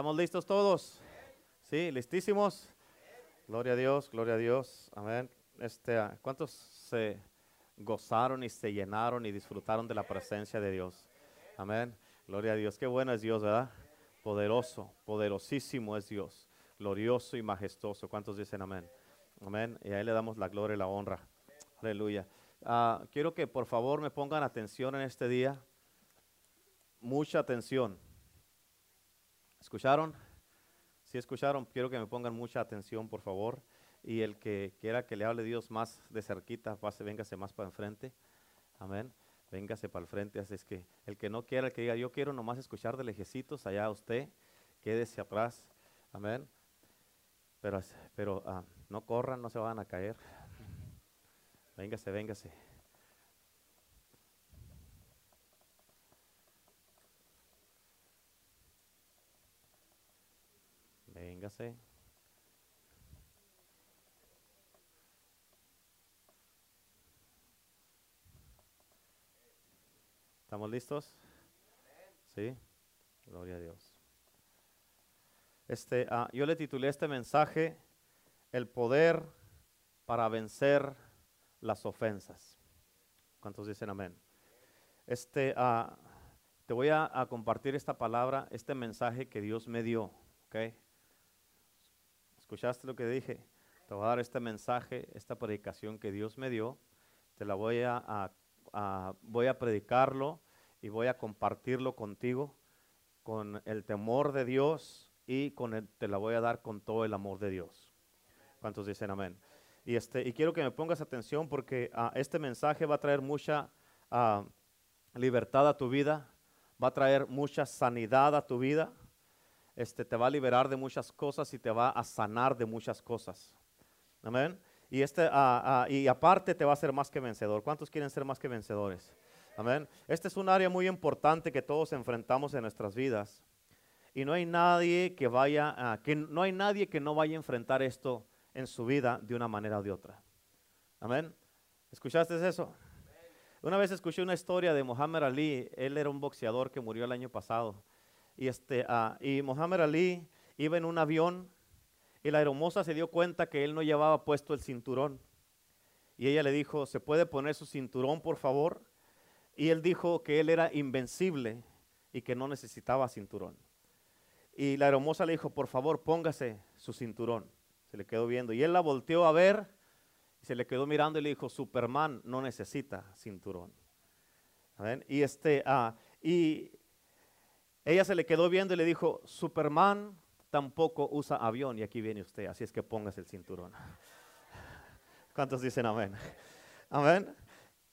¿Estamos listos todos? ¿Sí? ¿Listísimos? Gloria a Dios, gloria a Dios. Amén. Este, ah, ¿Cuántos se gozaron y se llenaron y disfrutaron de la presencia de Dios? Amén. Gloria a Dios. Qué bueno es Dios, ¿verdad? Poderoso, poderosísimo es Dios. Glorioso y majestuoso. ¿Cuántos dicen amén? Amén. Y a Él le damos la gloria y la honra. Aleluya. Ah, quiero que por favor me pongan atención en este día. Mucha atención. ¿Escucharon? Si escucharon, quiero que me pongan mucha atención, por favor. Y el que quiera que le hable Dios más de cerquita, pase, véngase más para enfrente. Amén. Véngase para el frente. Así es que el que no quiera, el que diga, yo quiero nomás escuchar de lejecitos, allá usted, quédese atrás. Amén. Pero, pero ah, no corran, no se van a caer. Véngase, véngase. ¿Estamos listos? Sí. Gloria a Dios. Este, ah, yo le titulé este mensaje El poder para vencer las ofensas. ¿Cuántos dicen amén? Este, ah, te voy a, a, compartir esta palabra, este mensaje que Dios me dio. ¿ok? ¿Escuchaste lo que dije? Te voy a dar este mensaje, esta predicación que Dios me dio. Te la voy a, voy a predicarlo y voy a compartirlo contigo con el temor de Dios y con el, te la voy a dar con todo el amor de Dios. ¿Cuántos dicen amén? Y, este, y quiero que me pongas atención porque uh, este mensaje va a traer mucha uh, libertad a tu vida, va a traer mucha sanidad a tu vida, este, te va a liberar de muchas cosas y te va a sanar de muchas cosas. Amén. Y, este, uh, y aparte te va a hacer más que vencedor. ¿Cuántos quieren ser más que vencedores? Amén. Este es un área muy importante que todos enfrentamos en nuestras vidas. Y no hay nadie que vaya, que no hay nadie que no vaya a enfrentar esto en su vida de una manera o de otra. Amén. ¿Escuchaste eso? Una vez escuché una historia de Muhammad Ali. Él era un boxeador que murió el año pasado. Y, este, uh, y Muhammad Ali iba en un avión y la hermosa se dio cuenta que él no llevaba puesto el cinturón. Y ella le dijo, ¿se puede poner su cinturón, por favor? Y él dijo que él era invencible y que no necesitaba cinturón. Y la hermosa le dijo, por favor, póngase su cinturón. Se le quedó viendo. Y él la volteó a ver y se le quedó mirando y le dijo, Superman no necesita cinturón. Y, este, ah, y ella se le quedó viendo y le dijo, Superman tampoco usa avión y aquí viene usted, así es que póngase el cinturón. ¿Cuántos dicen amén? Amén.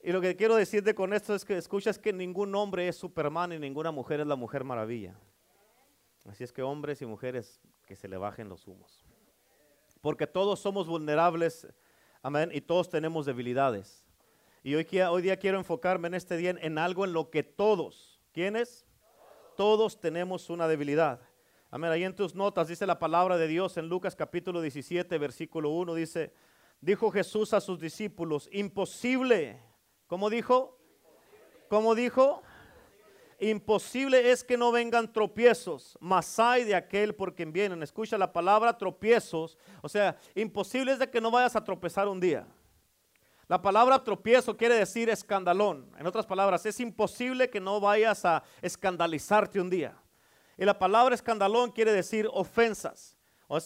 Y lo que quiero decirte con esto es que escuchas que ningún hombre es Superman y ninguna mujer es la mujer maravilla. Así es que hombres y mujeres que se le bajen los humos porque todos somos vulnerables, amén, y todos tenemos debilidades. Y hoy, hoy día quiero enfocarme en este día en algo en lo que todos, ¿quiénes? Todos tenemos una debilidad. Amén, ahí en tus notas dice la palabra de Dios en Lucas capítulo 17, versículo 1, dice, dijo Jesús a sus discípulos, imposible, ¿cómo dijo? ¿Cómo dijo? Imposible es que no vengan tropiezos, mas hay de aquel por quien vienen. Escucha la palabra tropiezos. O sea, imposible es de que no vayas a tropezar un día. La palabra tropiezo quiere decir escandalón. En otras palabras, es imposible que no vayas a escandalizarte un día. Y la palabra escandalón quiere decir ofensas.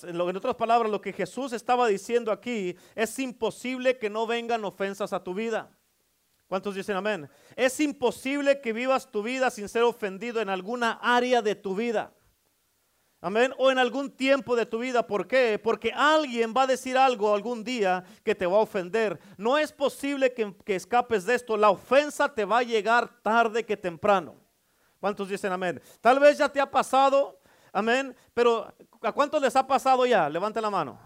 En otras palabras, lo que Jesús estaba diciendo aquí es imposible que no vengan ofensas a tu vida. ¿Cuántos dicen amén? Es imposible que vivas tu vida sin ser ofendido en alguna área de tu vida. Amén. O en algún tiempo de tu vida. ¿Por qué? Porque alguien va a decir algo algún día que te va a ofender. No es posible que, escapes de esto. La ofensa te va a llegar tarde que temprano. ¿Cuántos dicen amén? Tal vez ya te ha pasado. Amén. Pero ¿a cuántos les ha pasado ya? Levante la mano.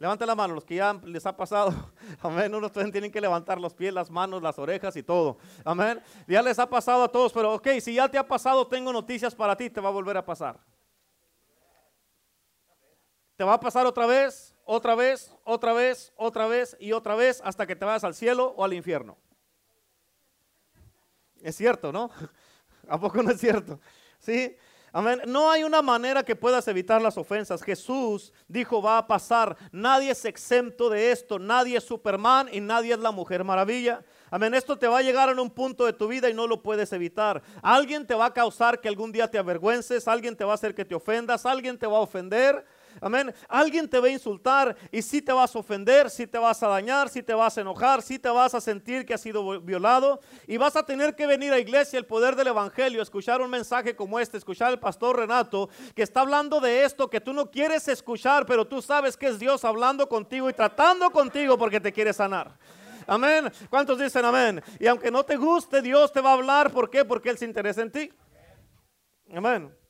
Levante la mano, los que ya les ha pasado. Amén. Unos tienen que levantar los pies, las manos, las orejas y todo. Amén. Ya les ha pasado a todos, pero ok, si ya te ha pasado, tengo noticias para ti, te va a volver a pasar. Te va a pasar otra vez, otra vez, otra vez, otra vez y otra vez hasta que te vayas al cielo o al infierno. Es cierto, ¿no? ¿A poco no es cierto? Sí. Amén. No hay una manera que puedas evitar las ofensas. Jesús dijo va a pasar. Nadie es exento de esto. Nadie es Superman y nadie es la Mujer Maravilla. Amén. Esto te va a llegar en un punto de tu vida y no lo puedes evitar. Alguien te va a causar que algún día te avergüences. Alguien te va a hacer que te ofendas. Alguien te va a ofender. Amén. Alguien te va a insultar y si te vas a ofender, si te vas a dañar, si te vas a enojar, si te vas a sentir que has sido violado y vas a tener que venir a iglesia, el poder del evangelio, escuchar un mensaje como este, escuchar al pastor Renato que está hablando de esto que tú no quieres escuchar, pero tú sabes que es Dios hablando contigo y tratando contigo porque te quiere sanar. Amén. ¿Cuántos dicen amén? Y aunque no te guste, Dios te va a hablar. ¿Por qué? Porque Él se interesa en ti. Amén.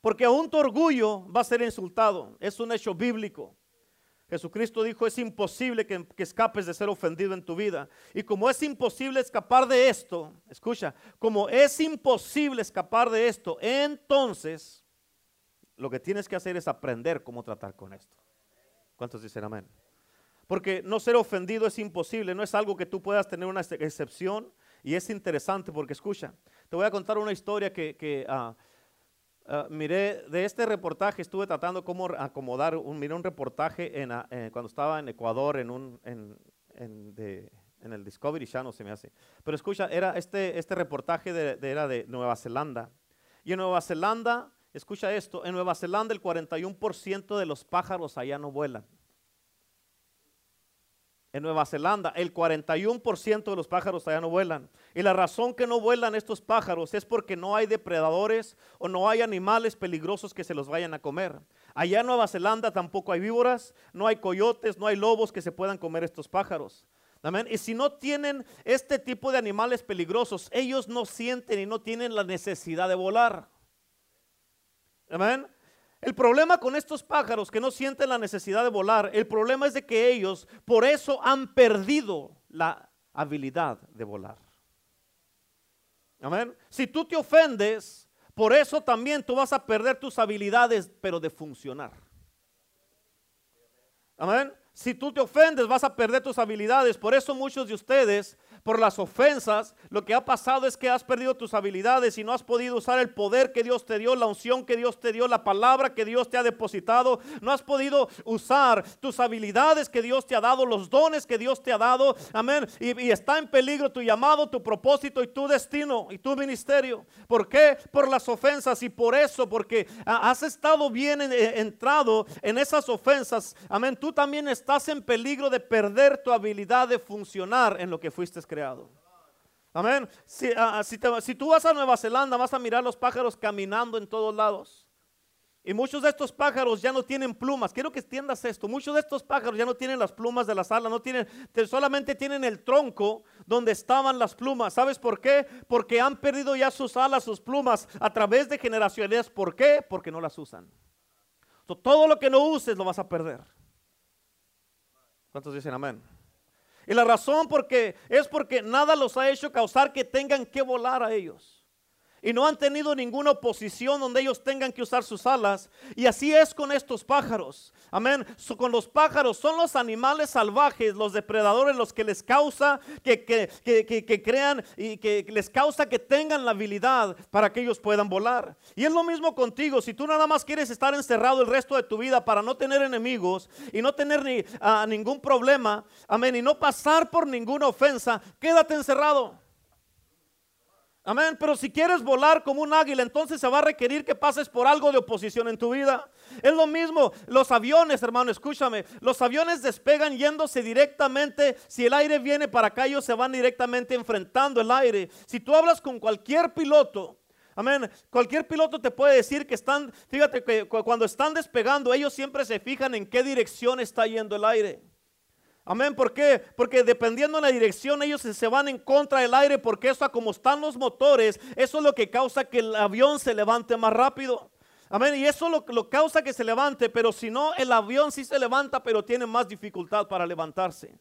Porque aún tu orgullo va a ser insultado. Es un hecho bíblico. Jesucristo dijo, es imposible que, escapes de ser ofendido en tu vida. Y como es imposible escapar de esto, escucha, como es imposible escapar de esto, entonces lo que tienes que hacer es aprender cómo tratar con esto. ¿Cuántos dicen amén? Porque no ser ofendido es imposible, no es algo que tú puedas tener una excepción. Y es interesante porque escucha, te voy a contar una historia que... Ah, Ah, miré, de este reportaje estuve tratando cómo acomodar, un, miré un reportaje en, eh, cuando estaba en Ecuador en, un, en, en, el Discovery Channel, se me hace. Pero escucha, era este, este reportaje de, era de Nueva Zelanda. Y en Nueva Zelanda, escucha esto, en Nueva Zelanda el 41% de los pájaros allá no vuelan en Nueva Zelanda, el 41% de los pájaros allá no vuelan. Y la razón que no vuelan estos pájaros es porque no hay depredadores o no hay animales peligrosos que se los vayan a comer. Allá en Nueva Zelanda tampoco hay víboras, no hay coyotes, no hay lobos que se puedan comer estos pájaros. Amén. Y si no tienen este tipo de animales peligrosos, ellos no sienten y no tienen la necesidad de volar. Amén. El problema con estos pájaros que no sienten la necesidad de volar, el problema es de que ellos por eso han perdido la habilidad de volar. Amén. Si tú te ofendes, por eso también tú vas a perder tus habilidades, pero de funcionar. Amén. Si tú te ofendes, vas a perder tus habilidades. Por eso muchos de ustedes por las ofensas, lo que ha pasado es que has perdido tus habilidades y no has podido usar el poder que Dios te dio, la unción que Dios te dio, la palabra que Dios te ha depositado. No has podido usar tus habilidades que Dios te ha dado, los dones que Dios te ha dado. Amén. Y, está en peligro tu llamado, tu propósito y tu destino y tu ministerio. ¿Por qué? Por las ofensas y por eso, porque has estado bien entrado en esas ofensas. Amén. Tú también estás en peligro de perder tu habilidad de funcionar en lo que fuiste creado. Amén. Ah, ah, si, tú vas a Nueva Zelanda, vas a mirar los pájaros caminando en todos lados. Y muchos de estos pájaros ya no tienen plumas. Quiero que entiendas esto. Muchos de estos pájaros ya no tienen las plumas de las alas, no tienen, solamente tienen el tronco donde estaban las plumas. ¿Sabes por qué? Porque han perdido ya sus alas, sus plumas a través de generaciones. ¿Por qué? Porque no las usan. todo lo que no uses lo vas a perder. ¿Cuántos dicen amén? Y la razón porque es porque nada los ha hecho causar que tengan que volar a ellos y no han tenido ninguna oposición donde ellos tengan que usar sus alas. Y así es con estos pájaros. Amén. con los pájaros son los animales salvajes, los depredadores, los que les causa que, que, crean y que les causa que tengan la habilidad para que ellos puedan volar. Y es lo mismo contigo. Si tú nada más quieres estar encerrado el resto de tu vida para no tener enemigos y no tener ni, ah, ningún problema, amén, y no pasar por ninguna ofensa, quédate encerrado. Amén. Pero si quieres volar como un águila, entonces se va a requerir que pases por algo de oposición en tu vida. Es lo mismo, los aviones, hermano, escúchame. Los aviones despegan yéndose directamente. Si el aire viene para acá, ellos se van directamente enfrentando el aire. Si tú hablas con cualquier piloto, Amén. Cualquier piloto te puede decir que están, fíjate que cuando están despegando, ellos siempre se fijan en qué dirección está yendo el aire. Amén, ¿por qué? Porque dependiendo de la dirección ellos se van en contra del aire porque eso como están los motores, eso es lo que causa que el avión se levante más rápido. Amén, y eso lo, lo causa que se levante, pero si no, el avión sí se levanta, pero tiene más dificultad para levantarse.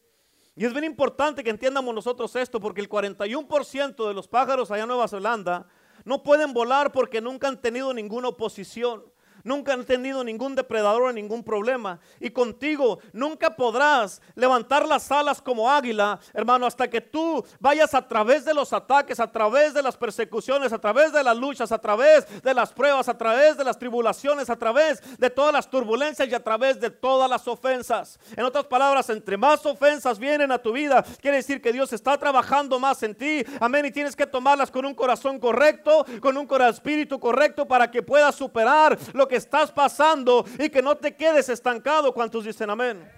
Y es bien importante que entiendamos nosotros esto, porque el 41% de los pájaros allá en Nueva Zelanda no pueden volar porque nunca han tenido ninguna oposición. Nunca han tenido ningún depredador ningún problema. Y contigo nunca podrás levantar las alas como águila, hermano, hasta que tú vayas a través de los ataques, a través de las persecuciones, a través de las luchas, a través de las pruebas, a través de las tribulaciones, a través de todas las turbulencias y a través de todas las ofensas. En otras palabras, entre más ofensas vienen a tu vida, quiere decir que Dios está trabajando más en ti. Amén. Y tienes que tomarlas con un corazón correcto, con un espíritu correcto para que puedas superar lo que estás pasando y que no te quedes estancado. ¿Cuántos dicen amén?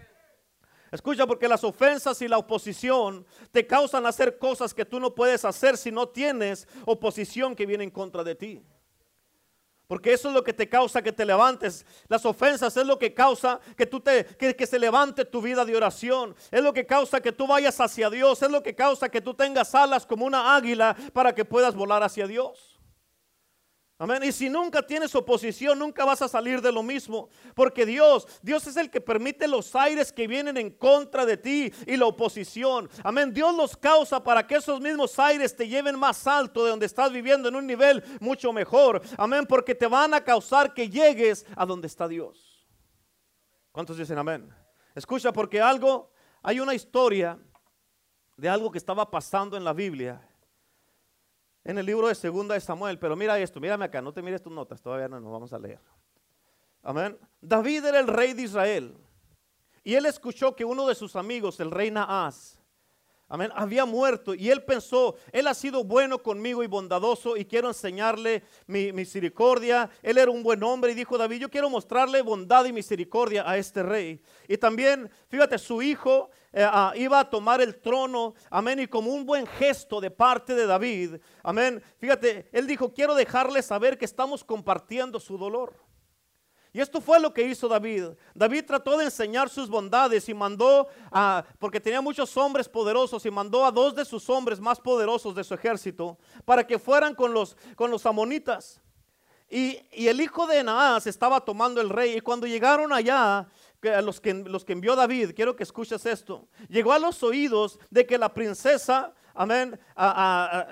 Escucha, porque las ofensas y la oposición te causan hacer cosas que tú no puedes hacer si no tienes oposición que viene en contra de ti. Porque eso es lo que te causa que te levantes. Las ofensas es lo que causa que tú te que, que, se levante tu vida de oración. Es lo que causa que tú vayas hacia Dios. Es lo que causa que tú tengas alas como una águila para que puedas volar hacia Dios. Amén. Y si nunca tienes oposición, nunca vas a salir de lo mismo. Porque Dios, Dios es el que permite los aires que vienen en contra de ti y la oposición. Amén. Dios los causa para que esos mismos aires te lleven más alto de donde estás viviendo en un nivel mucho mejor. Amén. Porque te van a causar que llegues a donde está Dios. ¿Cuántos dicen amén? Escucha, porque algo, hay una historia de algo que estaba pasando en la Biblia en el libro de Segunda de Samuel. Pero mira esto, mírame acá, no te mires tus notas, todavía no nos vamos a leer. Amén. David era el rey de Israel. Y él escuchó que uno de sus amigos, el rey Naas, Amén. Había muerto y él pensó, él ha sido bueno conmigo y bondadoso y quiero enseñarle mi misericordia. Él era un buen hombre y dijo David, yo quiero mostrarle bondad y misericordia a este rey. Y también, fíjate, su hijo eh, ah, iba a tomar el trono, amén, y como un buen gesto de parte de David, amén, fíjate, él dijo, quiero dejarle saber que estamos compartiendo su dolor. Y esto fue lo que hizo David. David trató de enseñar sus bondades y mandó a, porque tenía muchos hombres poderosos, y mandó a dos de sus hombres más poderosos de su ejército para que fueran con los, con los amonitas. Y, el hijo de Naas estaba tomando el rey. Y cuando llegaron allá, los que, los que envió David, quiero que escuches esto, llegó a los oídos de que la princesa, amén, a,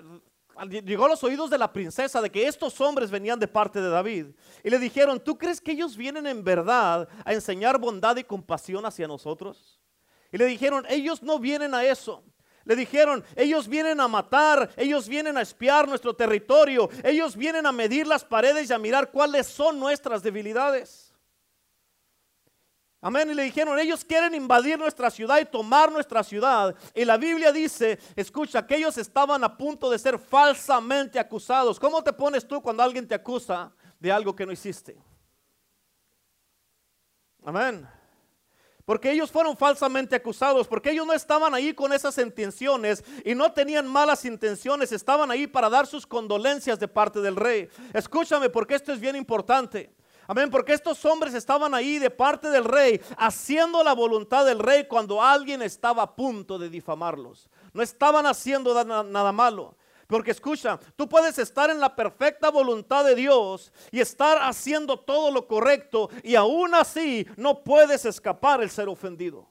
llegó a los oídos de la princesa de que estos hombres venían de parte de David. Y le dijeron, ¿tú crees que ellos vienen en verdad a enseñar bondad y compasión hacia nosotros? Y le dijeron, ellos no vienen a eso. Le dijeron, ellos vienen a matar, ellos vienen a espiar nuestro territorio, ellos vienen a medir las paredes y a mirar cuáles son nuestras debilidades. Amén. Y le dijeron, ellos quieren invadir nuestra ciudad y tomar nuestra ciudad. Y la Biblia dice, escucha, que ellos estaban a punto de ser falsamente acusados. ¿Cómo te pones tú cuando alguien te acusa de algo que no hiciste? Amén. Porque ellos fueron falsamente acusados, porque ellos no estaban ahí con esas intenciones y no tenían malas intenciones, estaban ahí para dar sus condolencias de parte del rey. Escúchame, porque esto es bien importante. Amén, porque estos hombres estaban ahí de parte del rey, haciendo la voluntad del rey cuando alguien estaba a punto de difamarlos. No estaban haciendo nada malo. Porque escucha, tú puedes estar en la perfecta voluntad de Dios y estar haciendo todo lo correcto y aún así no puedes escapar el ser ofendido.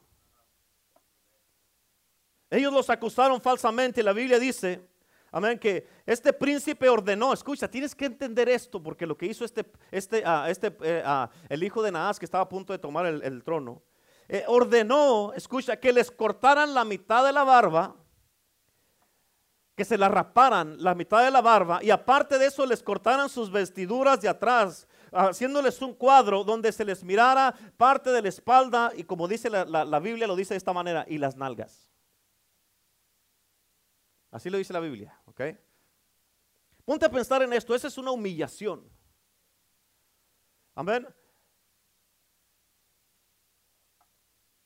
Ellos los acusaron falsamente y la Biblia dice Amén, que este príncipe ordenó, escucha, tienes que entender esto, porque lo que hizo este, este, uh, este uh, el hijo de Naas que estaba a punto de tomar el, trono, eh, ordenó, escucha, que les cortaran la mitad de la barba, que se la raparan la mitad de la barba, y aparte de eso les cortaran sus vestiduras de atrás, haciéndoles un cuadro donde se les mirara parte de la espalda, y como dice la, la Biblia, lo dice de esta manera, y las nalgas. Así lo dice la Biblia, ¿ok? Ponte a pensar en esto, esa es una humillación. Amén.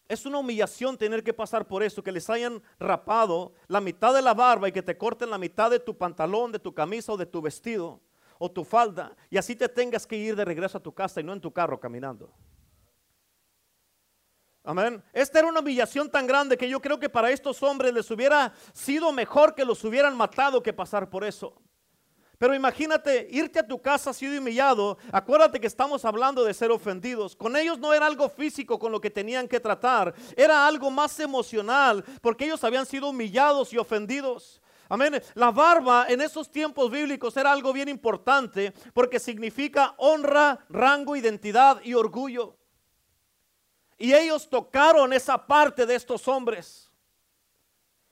Es una humillación tener que pasar por eso, que les hayan rapado la mitad de la barba y que te corten la mitad de tu pantalón, de tu camisa o de tu vestido o tu falda y así te tengas que ir de regreso a tu casa y no en tu carro caminando. Amén. Esta era una humillación tan grande que yo creo que para estos hombres les hubiera sido mejor que los hubieran matado que pasar por eso. Pero imagínate irte a tu casa sido humillado. Acuérdate que estamos hablando de ser ofendidos. Con ellos no era algo físico con lo que tenían que tratar. Era algo más emocional porque ellos habían sido humillados y ofendidos. Amén. La barba en esos tiempos bíblicos era algo bien importante porque significa honra, rango, identidad y orgullo. Y ellos tocaron esa parte de estos hombres.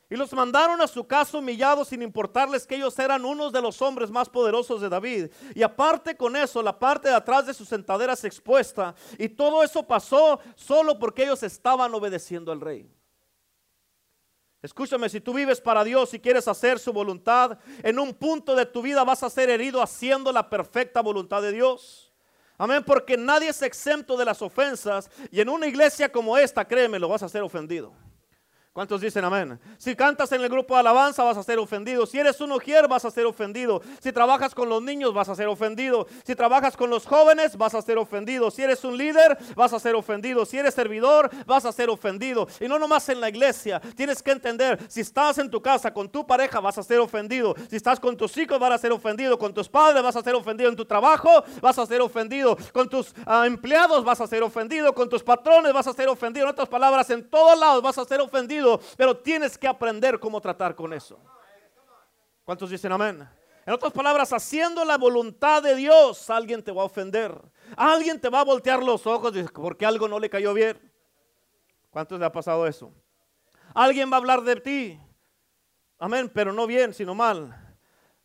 Y los mandaron a su casa humillados sin importarles que ellos eran unos de los hombres más poderosos de David. Y aparte con eso, la parte de atrás de sus sentaderas expuesta. Y todo eso pasó solo porque ellos estaban obedeciendo al rey. Escúchame, si tú vives para Dios y quieres hacer su voluntad, en un punto de tu vida vas a ser herido haciendo la perfecta voluntad de Dios. Amén, porque nadie es exento de las ofensas y en una iglesia como esta, créeme, lo vas a ser ofendido. ¿Cuántos dicen amén? Si cantas en el grupo de alabanza vas a ser ofendido. Si eres un ujier vas a ser ofendido. Si trabajas con los niños vas a ser ofendido. Si trabajas con los jóvenes vas a ser ofendido. Si eres un líder vas a ser ofendido. Si eres servidor vas a ser ofendido. Y no nomás en la iglesia. Tienes que entender, si estás en tu casa con tu pareja vas a ser ofendido. Si estás con tus hijos vas a ser ofendido. Con tus padres vas a ser ofendido. En tu trabajo vas a ser ofendido. Con tus ah, empleados vas a ser ofendido. Con tus patrones vas a ser ofendido. En otras palabras, en todos lados vas a ser ofendido pero tienes que aprender cómo tratar con eso. ¿Cuántos dicen amén? En otras palabras, haciendo la voluntad de Dios, alguien te va a ofender. Alguien te va a voltear los ojos porque algo no le cayó bien. ¿Cuántos le ha pasado eso? Alguien va a hablar de ti. Amén, pero no bien, sino mal.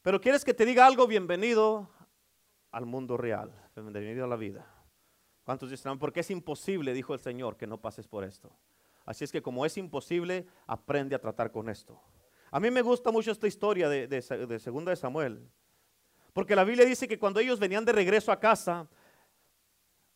Pero quieres que te diga algo, bienvenido al mundo real, bienvenido a la vida. ¿Cuántos dicen? Porque es imposible, dijo el Señor, que no pases por esto. Así es que como es imposible, aprende a tratar con esto. A mí me gusta mucho esta historia de, de, Segunda de Samuel. Porque la Biblia dice que cuando ellos venían de regreso a casa,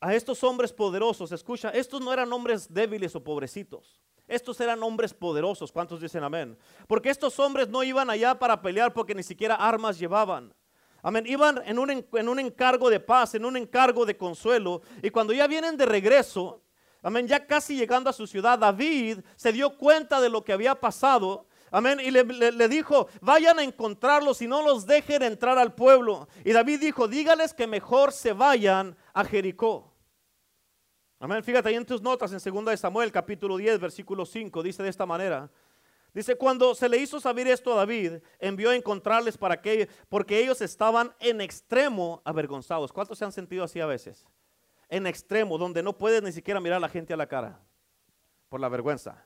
a estos hombres poderosos, escucha, estos no eran hombres débiles o pobrecitos. Estos eran hombres poderosos. ¿Cuántos dicen amén? Porque estos hombres no iban allá para pelear porque ni siquiera armas llevaban. Amén. Iban en un, en un encargo de paz, en un encargo de consuelo. Y cuando ya vienen de regreso, Amén. Ya casi llegando a su ciudad, David se dio cuenta de lo que había pasado. Amén. Y le, dijo, vayan a encontrarlos y no los dejen entrar al pueblo. Y David dijo, dígales que mejor se vayan a Jericó. Amén. Fíjate ahí en tus notas en 2 de Samuel capítulo 10 versículo 5. Dice de esta manera. Dice, cuando se le hizo saber esto a David, envió a encontrarles para que, porque ellos estaban en extremo avergonzados. ¿Cuántos se han sentido así a veces? En extremo, donde no puedes ni siquiera mirar a la gente a la cara por la vergüenza.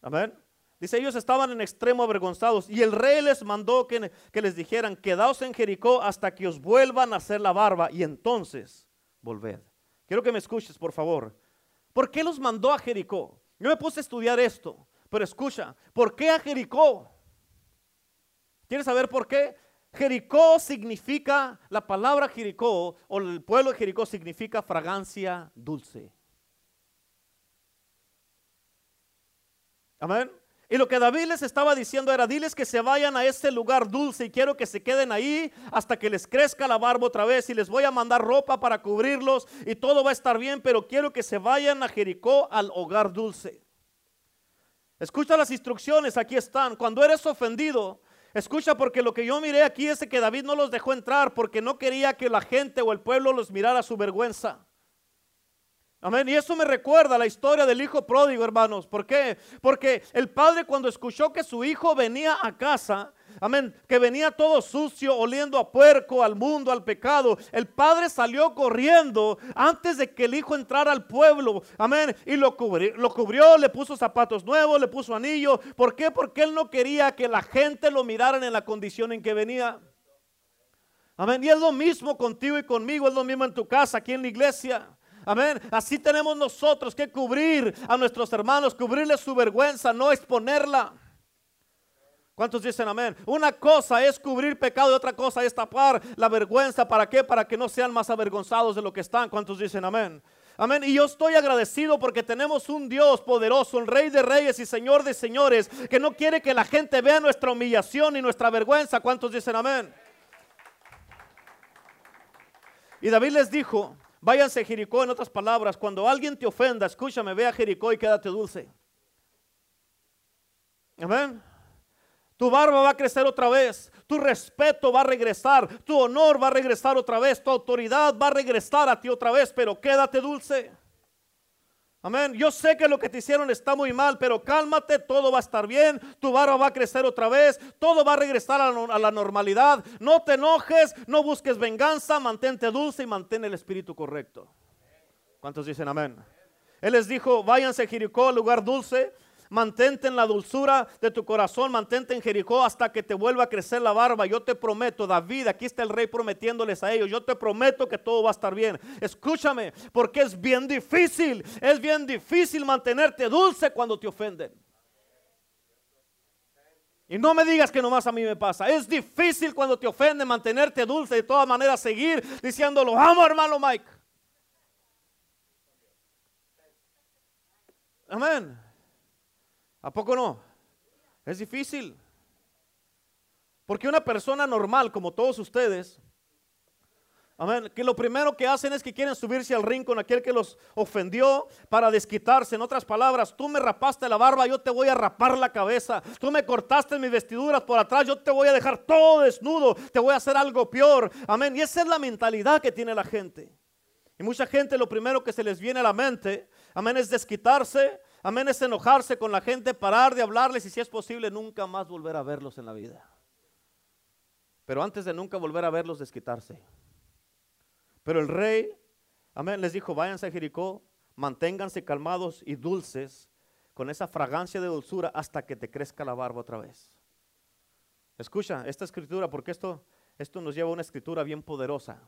Amén. Dice, ellos estaban en extremo avergonzados y el rey les mandó que, que, les dijeran, quedaos en Jericó hasta que os vuelvan a hacer la barba y entonces volved. Quiero que me escuches, por favor. ¿Por qué los mandó a Jericó? Yo me puse a estudiar esto, pero escucha, ¿por qué a Jericó? ¿Quieres saber por qué? Jericó significa, la palabra Jericó o el pueblo de Jericó significa fragancia dulce. Amén. Y lo que David les estaba diciendo era, diles que se vayan a ese lugar dulce y quiero que se queden ahí hasta que les crezca la barba otra vez y les voy a mandar ropa para cubrirlos y todo va a estar bien, pero quiero que se vayan a Jericó al hogar dulce. Escucha las instrucciones, aquí están. Cuando eres ofendido, Escucha, porque lo que yo miré aquí es que David no los dejó entrar porque no quería que la gente o el pueblo los mirara su vergüenza. Amén. Y eso me recuerda la historia del hijo pródigo, hermanos. ¿Por qué? Porque el padre cuando escuchó que su hijo venía a casa, Amén. Que venía todo sucio, oliendo a puerco, al mundo, al pecado. El padre salió corriendo antes de que el hijo entrara al pueblo. Amén. Y lo cubrió, lo cubrió, le puso zapatos nuevos, le puso anillo. ¿Por qué? Porque él no quería que la gente lo miraran en la condición en que venía. Amén. Y es lo mismo contigo y conmigo, es lo mismo en tu casa, aquí en la iglesia. Amén. Así tenemos nosotros que cubrir a nuestros hermanos, cubrirles su vergüenza, no exponerla. ¿Cuántos dicen amén? Una cosa es cubrir pecado y otra cosa es tapar la vergüenza. ¿Para qué? Para que no sean más avergonzados de lo que están. ¿Cuántos dicen amén? Amén. Y yo estoy agradecido porque tenemos un Dios poderoso, un Rey de Reyes y Señor de Señores, que no quiere que la gente vea nuestra humillación y nuestra vergüenza. ¿Cuántos dicen amén? Y David les dijo, váyanse a Jericó en otras palabras, cuando alguien te ofenda, escúchame, ve a Jericó y quédate dulce. Amén. Tu barba va a crecer otra vez. Tu respeto va a regresar. Tu honor va a regresar otra vez. Tu autoridad va a regresar a ti otra vez. Pero quédate dulce. Amén. Yo sé que lo que te hicieron está muy mal, pero cálmate, todo va a estar bien, tu barba va a crecer otra vez, todo va a regresar a, la normalidad. No te enojes, no busques venganza, mantente dulce y mantén el espíritu correcto. ¿Cuántos dicen amén? Él les dijo, váyanse a Jericó, lugar dulce, mantente en la dulzura de tu corazón, mantente en Jericó hasta que te vuelva a crecer la barba. Yo te prometo, David, aquí está el rey prometiéndoles a ellos, yo te prometo que todo va a estar bien. Escúchame, porque es bien difícil, es bien difícil mantenerte dulce cuando te ofenden. Y no me digas que nomás a mí me pasa. Es difícil cuando te ofenden mantenerte dulce. De todas maneras, seguir diciéndolo. Amo, hermano Mike. Amén. ¿A poco no? Es difícil. Porque una persona normal como todos ustedes, amén, que lo primero que hacen es que quieren subirse al ring con aquel que los ofendió para desquitarse. En otras palabras, tú me rapaste la barba, yo te voy a rapar la cabeza. Tú me cortaste mis vestiduras por atrás, yo te voy a dejar todo desnudo. Te voy a hacer algo peor. Amén. Y esa es la mentalidad que tiene la gente. Y mucha gente lo primero que se les viene a la mente, amén, es desquitarse Amén es enojarse con la gente, parar de hablarles y si es posible nunca más volver a verlos en la vida. Pero antes de nunca volver a verlos, desquitarse. Pero el rey, amén, les dijo, váyanse a Jericó, manténganse calmados y dulces con esa fragancia de dulzura hasta que te crezca la barba otra vez. Escucha esta escritura, porque esto, esto nos lleva a una escritura bien poderosa.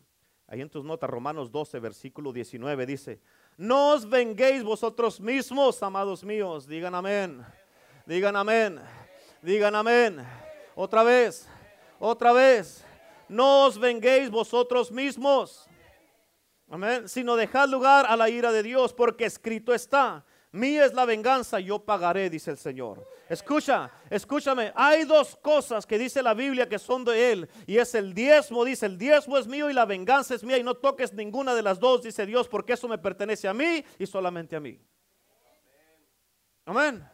Ahí en tus notas, Romanos 12, versículo 19, dice, no os venguéis vosotros mismos, amados míos. Digan amén. Digan amén. Digan amén. Otra vez. Otra vez. No os venguéis vosotros mismos. Amén. Sino dejad lugar a la ira de Dios, porque escrito está. Mía es la venganza, yo pagaré, dice el Señor. Escucha, escúchame. Hay dos cosas que dice la Biblia que son de Él. Y es el diezmo, dice, el diezmo es mío y la venganza es mía. Y no toques ninguna de las dos, dice Dios, porque eso me pertenece a mí y solamente a mí. Amén.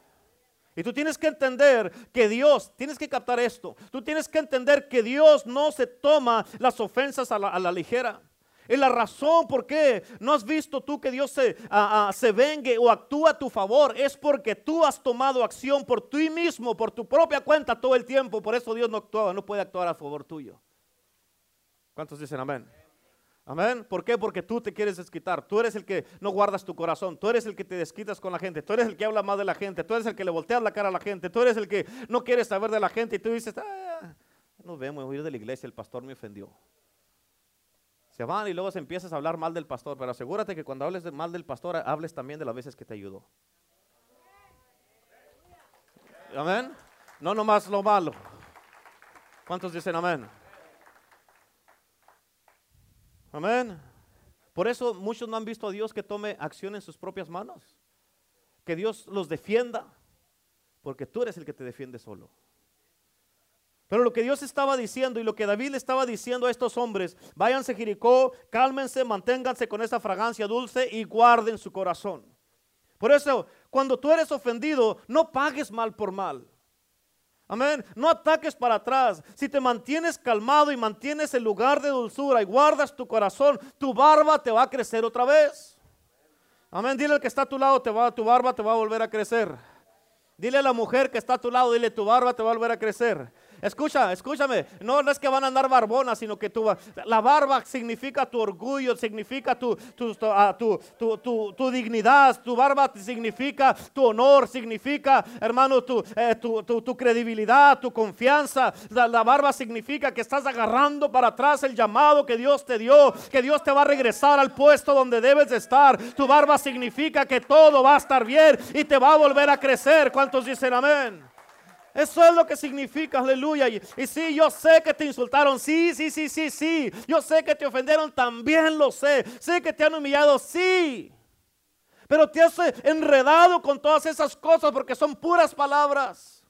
Y tú tienes que entender que Dios, tienes que captar esto. Tú tienes que entender que Dios no se toma las ofensas a la, a la ligera. Es la razón por qué no has visto tú que Dios se, se vengue o actúa a tu favor. Es porque tú has tomado acción por ti mismo, por tu propia cuenta todo el tiempo. Por eso Dios no actúa, no puede actuar a favor tuyo. ¿Cuántos dicen amén? Amén. ¿Por qué? Porque tú te quieres desquitar. Tú eres el que no guardas tu corazón. Tú eres el que te desquitas con la gente. Tú eres el que habla más de la gente. Tú eres el que le volteas la cara a la gente. Tú eres el que no quieres saber de la gente. Y tú dices, ah, nos vemos, voy a ir de la iglesia. El pastor me ofendió. Van y luego empiezas a hablar mal del pastor, pero asegúrate que cuando hables mal del pastor, hables también de las veces que te ayudó. Amén. No nomás lo malo. ¿Cuántos dicen amén? Amén. Por eso muchos no han visto a Dios que tome acción en sus propias manos. Que Dios los defienda. Porque tú eres el que te defiende solo. Pero lo que Dios estaba diciendo y lo que David le estaba diciendo a estos hombres, váyanse Jericó, cálmense, manténganse con esa fragancia dulce y guarden su corazón. Por eso, cuando tú eres ofendido, no pagues mal por mal. Amén. No ataques para atrás. Si te mantienes calmado y mantienes el lugar de dulzura y guardas tu corazón, tu barba te va a crecer otra vez. Amén. Dile al que está a tu lado, te va, tu barba te va a volver a crecer. Dile a la mujer que está a tu lado, dile tu barba te va a volver a crecer. Escucha, escúchame. No, es que van a andar barbonas, sino que tu, la barba significa tu orgullo, significa tu, tu, ah, tu, dignidad. Tu barba significa tu honor, significa, hermano, tu, eh, tu, credibilidad, tu confianza. La, la barba significa que estás agarrando para atrás el llamado que Dios te dio, que Dios te va a regresar al puesto donde debes de estar. Tu barba significa que todo va a estar bien y te va a volver a crecer. ¿Cuántos dicen amén? Eso es lo que significa, aleluya. Y, y, sí, yo sé que te insultaron, sí, sí, sí, sí, sí. Yo sé que te ofendieron, también lo sé. Sé que te han humillado, sí. Pero te has enredado con todas esas cosas porque son puras palabras.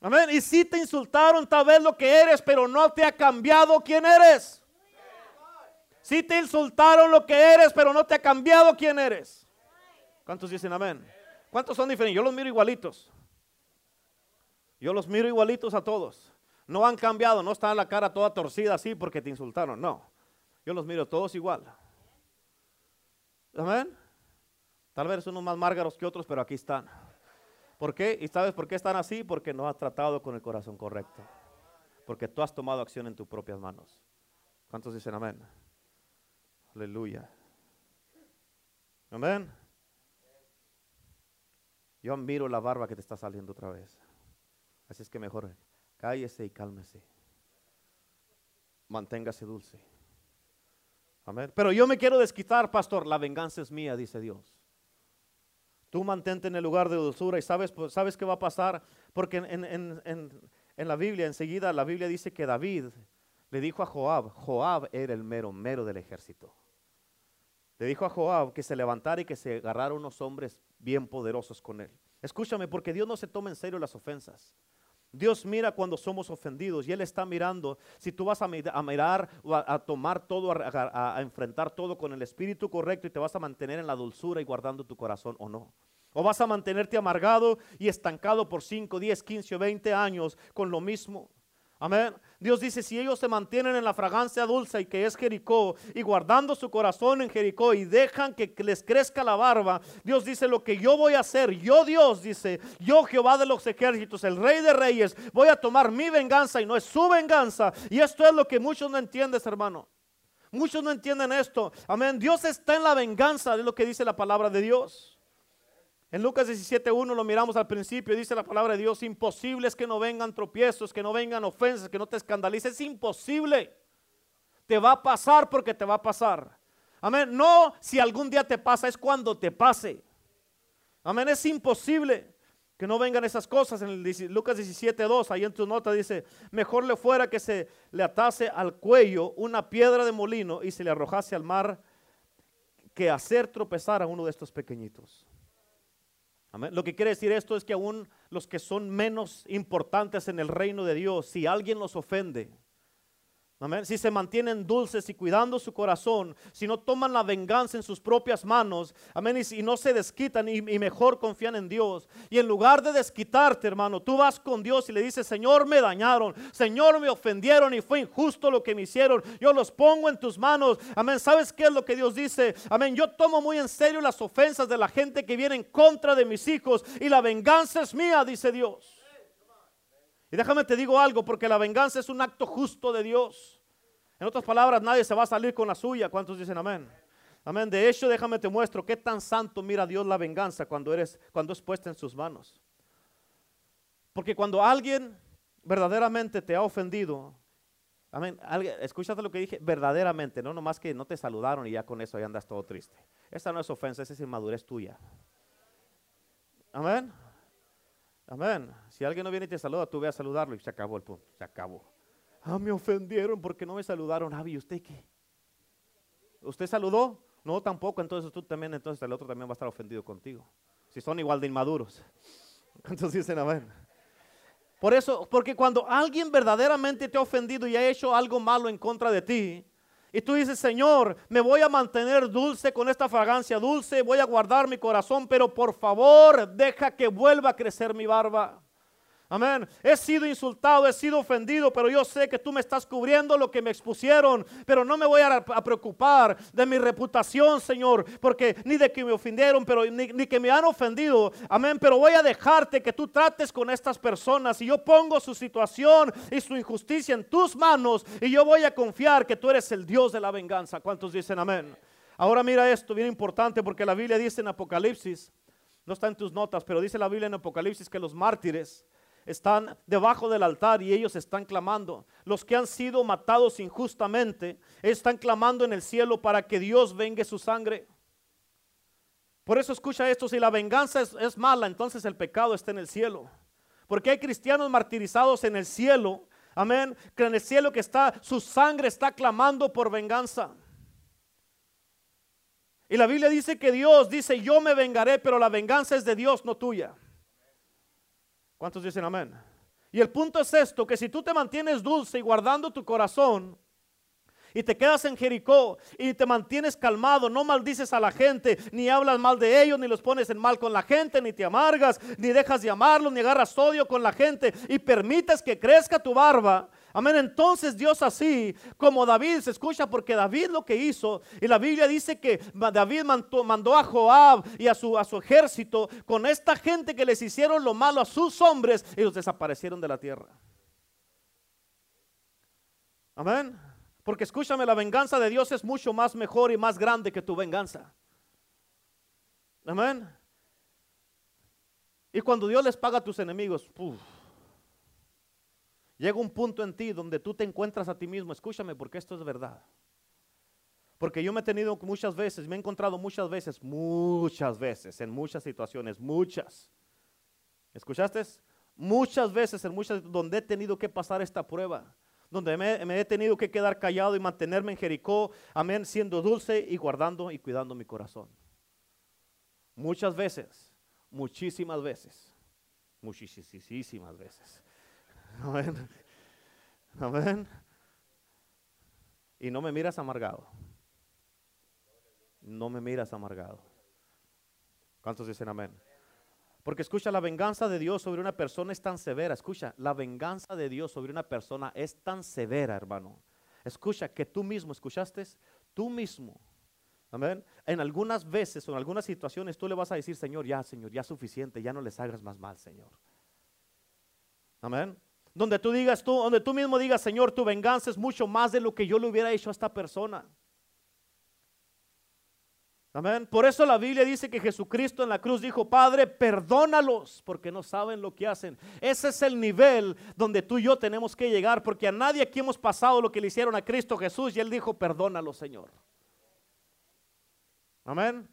Amén. Y sí te insultaron, tal vez lo que eres, pero no te ha cambiado quién eres. Sí te insultaron lo que eres, pero no te ha cambiado quién eres. ¿Cuántos dicen amén? ¿Cuántos son diferentes? Yo los miro igualitos. Yo los miro igualitos a todos. No han cambiado, no está la cara toda torcida así porque te insultaron, no. Yo los miro todos igual. Amén. Tal vez unos más márgaros que otros, pero aquí están. ¿Por qué? ¿Y sabes por qué están así? Porque no has tratado con el corazón correcto. Porque tú has tomado acción en tus propias manos. ¿Cuántos dicen amén? Aleluya. Amén. Yo admiro la barba que te está saliendo otra vez. Así es que mejor cállese y cálmese. Manténgase dulce. Amén. Pero yo me quiero desquitar, pastor. La venganza es mía, dice Dios. Tú mantente en el lugar de dulzura y sabes, pues, sabes qué va a pasar. Porque en, en, en, en la Biblia, enseguida, la Biblia dice que David le dijo a Joab, Joab era el mero, mero del ejército. Le dijo a Joab que se levantara y que se agarrara unos hombres bien poderosos con él. Escúchame, porque Dios no se toma en serio las ofensas. Dios mira cuando somos ofendidos y Él está mirando si tú vas a, mirar o a, tomar todo, a, a, enfrentar todo con el espíritu correcto y te vas a mantener en la dulzura y guardando tu corazón o no. O vas a mantenerte amargado y estancado por 5, 10, 15 o 20 años con lo mismo. Amén. Dios dice, si ellos se mantienen en la fragancia dulce y que es Jericó, y guardando su corazón en Jericó y dejan que les crezca la barba, Dios dice, lo que yo voy a hacer, yo Dios dice, yo Jehová de los ejércitos, el rey de reyes, voy a tomar mi venganza y no es su venganza. Y esto es lo que muchos no entienden, hermano. Muchos no entienden esto. Amén. Dios está en la venganza de lo que dice la palabra de Dios. En Lucas 17.1 lo miramos al principio, dice la palabra de Dios, imposible es que no vengan tropiezos, que no vengan ofensas, que no te escandalices, es imposible. Te va a pasar porque te va a pasar. Amén. No si algún día te pasa, es cuando te pase. Amén. Es imposible que no vengan esas cosas. En el Lucas 17.2, ahí en tu nota dice, mejor le fuera que se le atase al cuello una piedra de molino y se le arrojase al mar que hacer tropezar a uno de estos pequeñitos. Lo que quiere decir esto es que aún los que son menos importantes en el reino de Dios, si alguien los ofende, si se mantienen dulces y cuidando su corazón, si no toman la venganza en sus propias manos, amén, y, no se desquitan y, y, mejor confían en Dios. Y en lugar de desquitarte, hermano, tú vas con Dios y le dices, Señor, me dañaron, Señor, me ofendieron y fue injusto lo que me hicieron. Yo los pongo en tus manos. Amén. ¿Sabes qué es lo que Dios dice? Amén. Yo tomo muy en serio las ofensas de la gente que viene en contra de mis hijos y la venganza es mía, dice Dios. Y déjame te digo algo, porque la venganza es un acto justo de Dios. En otras palabras, nadie se va a salir con la suya. ¿Cuántos dicen amén? Amén. De hecho, déjame te muestro qué tan santo mira Dios la venganza cuando eres, cuando es puesta en sus manos. Porque cuando alguien verdaderamente te ha ofendido, amén, escúchate lo que dije, verdaderamente, no nomás que no te saludaron y ya con eso ya andas todo triste. Esa no es ofensa, esa es inmadurez tuya. Amén. Amén. Si alguien no viene y te saluda, tú ve a saludarlo y se acabó el punto. Se acabó. Ah, me ofendieron porque no me saludaron. Ah, ¿y usted qué? ¿Usted saludó? No, tampoco. Entonces tú también, entonces el otro también va a estar ofendido contigo. Si son igual de inmaduros. Entonces dicen amén. Por eso, porque cuando alguien verdaderamente te ha ofendido y ha hecho algo malo en contra de ti, y tú dices, Señor, me voy a mantener dulce con esta fragancia dulce, voy a guardar mi corazón, pero por favor deja que vuelva a crecer mi barba. Amén. He sido insultado, he sido ofendido, pero yo sé que tú me estás cubriendo lo que me expusieron. Pero no me voy a, preocupar de mi reputación, Señor, porque ni de que me ofendieron, pero ni, ni, que me han ofendido. Amén. Pero voy a dejarte que tú trates con estas personas y yo pongo su situación y su injusticia en tus manos y yo voy a confiar que tú eres el Dios de la venganza. ¿Cuántos dicen amén? Ahora mira esto, bien importante, porque la Biblia dice en Apocalipsis, no está en tus notas, pero dice la Biblia en Apocalipsis que los mártires están debajo del altar y ellos están clamando. Los que han sido matados injustamente están clamando en el cielo para que Dios vengue su sangre. Por eso escucha esto, si la venganza es, mala, entonces el pecado está en el cielo. Porque hay cristianos martirizados en el cielo, amén, que en el cielo que está, su sangre está clamando por venganza. Y la Biblia dice que Dios dice, yo me vengaré, pero la venganza es de Dios, no tuya. ¿Cuántos dicen amén? Y el punto es esto, que si tú te mantienes dulce y guardando tu corazón, y te quedas en Jericó y te mantienes calmado, no maldices a la gente, ni hablas mal de ellos, ni los pones en mal con la gente, ni te amargas, ni dejas de amarlos, ni agarras odio con la gente y permites que crezca tu barba. Amén. Entonces Dios así, como David, se escucha porque David lo que hizo, y la Biblia dice que David mandó, a Joab y a su, a su ejército con esta gente que les hicieron lo malo a sus hombres, ellos desaparecieron de la tierra. Amén. Porque escúchame, la venganza de Dios es mucho más mejor y más grande que tu venganza. Amén. Y cuando Dios les paga a tus enemigos, llega un punto en ti donde tú te encuentras a ti mismo. Escúchame, porque esto es verdad. Porque yo me he tenido muchas veces, me he encontrado muchas veces, muchas veces, en muchas situaciones, muchas. ¿Escuchaste? Muchas veces, en muchas, donde he tenido que pasar esta prueba donde me, he tenido que quedar callado y mantenerme en Jericó, amén, siendo dulce y guardando y cuidando mi corazón. Muchas veces, muchísimas veces, muchísimas veces. Amén. Amén. Y no me miras amargado. No me miras amargado. ¿Cuántos dicen amén? Porque escucha, la venganza de Dios sobre una persona es tan severa. Escucha, la venganza de Dios sobre una persona es tan severa, hermano. Escucha, que tú mismo, ¿escuchaste? Tú mismo. Amén. En algunas veces o en algunas situaciones tú le vas a decir, Señor, ya, Señor, ya suficiente, ya no les hagas más mal, Señor. Amén. Donde tú digas tú, donde tú mismo digas, Señor, tu venganza es mucho más de lo que yo le hubiera hecho a esta persona. Amén. Por eso la Biblia dice que Jesucristo en la cruz dijo, Padre, perdónalos porque no saben lo que hacen. Ese es el nivel donde tú y yo tenemos que llegar, porque a nadie aquí hemos pasado lo que le hicieron a Cristo Jesús y Él dijo, perdónalos, Señor. Amén.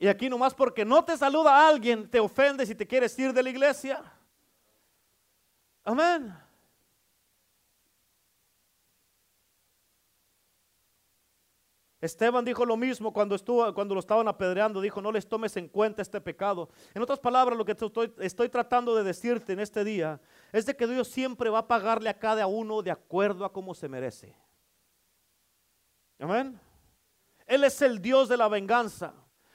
Y aquí nomás porque no te saluda alguien, te ofendes y te quieres ir de la iglesia. Amén. Esteban dijo lo mismo cuando, estuvo, cuando lo estaban apedreando, dijo, no les tomes en cuenta este pecado. En otras palabras, lo que estoy, tratando de decirte en este día es de que Dios siempre va a pagarle a cada uno de acuerdo a cómo se merece. Amén. Él es el Dios de la venganza.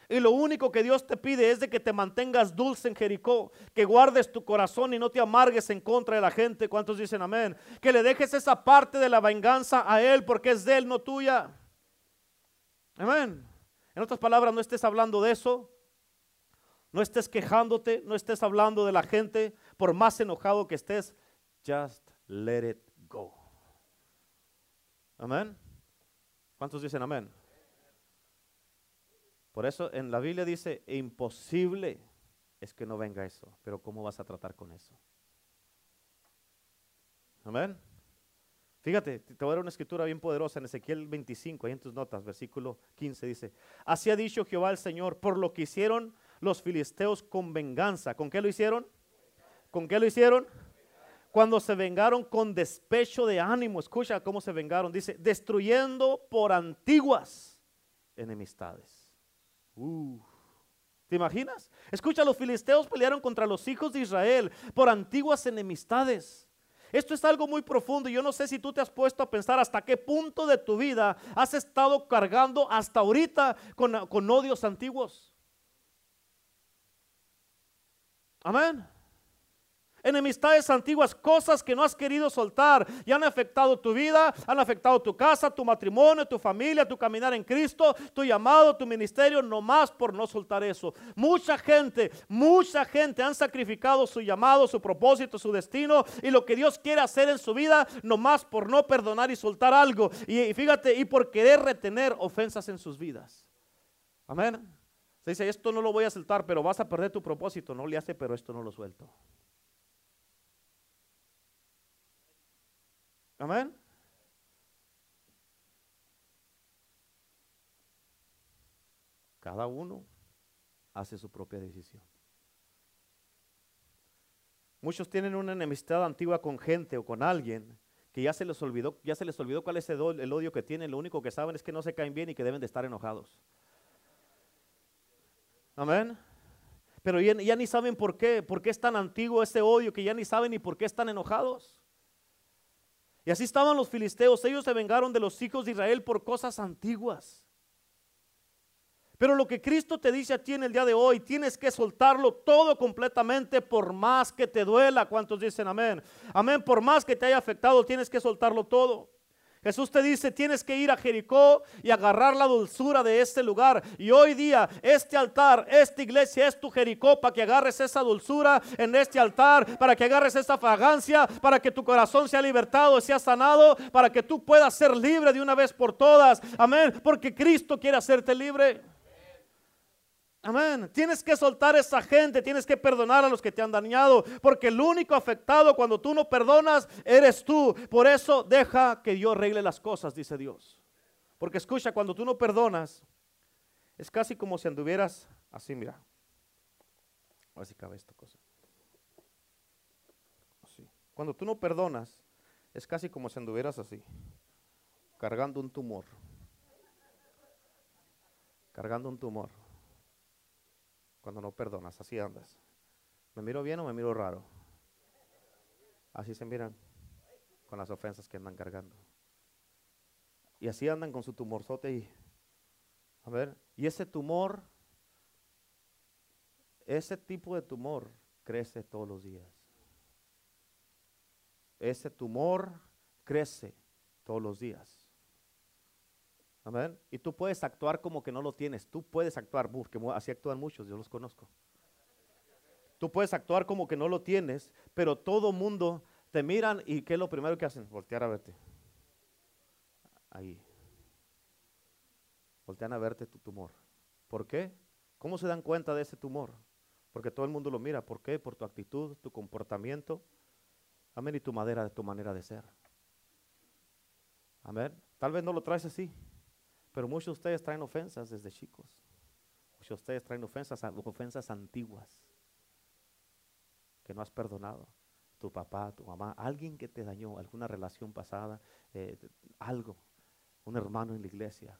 Y lo único que Dios te pide es de que te mantengas dulce en Jericó, que guardes tu corazón y no te amargues en contra de la gente. ¿Cuántos dicen amén? Que le dejes esa parte de la venganza a Él porque es de Él, no tuya. Amén. En otras palabras, no estés hablando de eso. No estés quejándote, no estés hablando de la gente, por más enojado que estés, just let it go. Amén. ¿Cuántos dicen amén? Por eso en la Biblia dice, imposible es que no venga eso, pero ¿cómo vas a tratar con eso? Amén. Fíjate, te voy a dar una escritura bien poderosa en Ezequiel 25, ahí en tus notas, versículo 15 dice, así ha dicho Jehová el Señor, por lo que hicieron los filisteos con venganza. ¿Con qué lo hicieron? ¿Con qué lo hicieron? Cuando se vengaron con despecho de ánimo, escucha cómo se vengaron, dice, destruyendo por antiguas enemistades. ¿Te imaginas? Escucha, los filisteos pelearon contra los hijos de Israel por antiguas enemistades. Esto es algo muy profundo y yo no sé si tú te has puesto a pensar hasta qué punto de tu vida has estado cargando hasta ahorita con, con odios antiguos. Amén enemistades antiguas, cosas que no has querido soltar y han afectado tu vida, han afectado tu casa, tu matrimonio, tu familia, tu caminar en Cristo, tu llamado, tu ministerio, no más por no soltar eso. Mucha gente, mucha gente han sacrificado su llamado, su propósito, su destino y lo que Dios quiere hacer en su vida, no más por no perdonar y soltar algo. Y, fíjate, y por querer retener ofensas en sus vidas. Amén. Se dice, esto no lo voy a soltar, pero vas a perder tu propósito. No le hace, pero esto no lo suelto. Amén. Cada uno hace su propia decisión. Muchos tienen una enemistad antigua con gente o con alguien que ya se les olvidó, ya se les olvidó cuál es el odio que tienen. Lo único que saben es que no se caen bien y que deben de estar enojados. Amén. Pero ya, ya ni saben por qué, por qué es tan antiguo ese odio que ya ni saben ni por qué están enojados. Y así estaban los filisteos. Ellos se vengaron de los hijos de Israel por cosas antiguas. Pero lo que Cristo te dice a ti en el día de hoy, tienes que soltarlo todo completamente por más que te duela. ¿Cuántos dicen amén? Amén, por más que te haya afectado, tienes que soltarlo todo. Jesús te dice, tienes que ir a Jericó y agarrar la dulzura de este lugar. Y hoy día, este altar, esta iglesia es tu Jericó para que agarres esa dulzura en este altar, para que agarres esa fragancia, para que tu corazón sea libertado, sea sanado, para que tú puedas ser libre de una vez por todas. Amén, porque Cristo quiere hacerte libre. Amén. Tienes que soltar a esa gente, tienes que perdonar a los que te han dañado, porque el único afectado cuando tú no perdonas eres tú. Por eso deja que Dios arregle las cosas, dice Dios. Porque escucha, cuando tú no perdonas, es casi como si anduvieras así, mira. Así cabe esta cosa. Así. Cuando tú no perdonas, es casi como si anduvieras así, cargando un tumor. Cargando un tumor cuando no perdonas, así andas. ¿Me miro bien o me miro raro? Así se miran con las ofensas que andan cargando. Y así andan con su tumorzote y a ver, y ese tumor ese tipo de tumor crece todos los días. Ese tumor crece todos los días. Y tú puedes actuar como que no lo tienes. Tú puedes actuar, porque así actúan muchos, yo los conozco. Tú puedes actuar como que no lo tienes, pero todo mundo te miran y ¿qué es lo primero que hacen? Voltear a verte. Ahí. Voltean a verte tu tumor. ¿Por qué? ¿Cómo se dan cuenta de ese tumor? Porque todo el mundo lo mira. ¿Por qué? Por tu actitud, tu comportamiento. Amén. Y tu madera, tu manera de ser. Amén. Tal vez no lo traes así. Pero muchos de ustedes traen ofensas desde chicos. Muchos de ustedes traen ofensas, ofensas antiguas que no has perdonado. Tu papá, tu mamá, alguien que te dañó, alguna relación pasada, eh, algo, un hermano en la iglesia,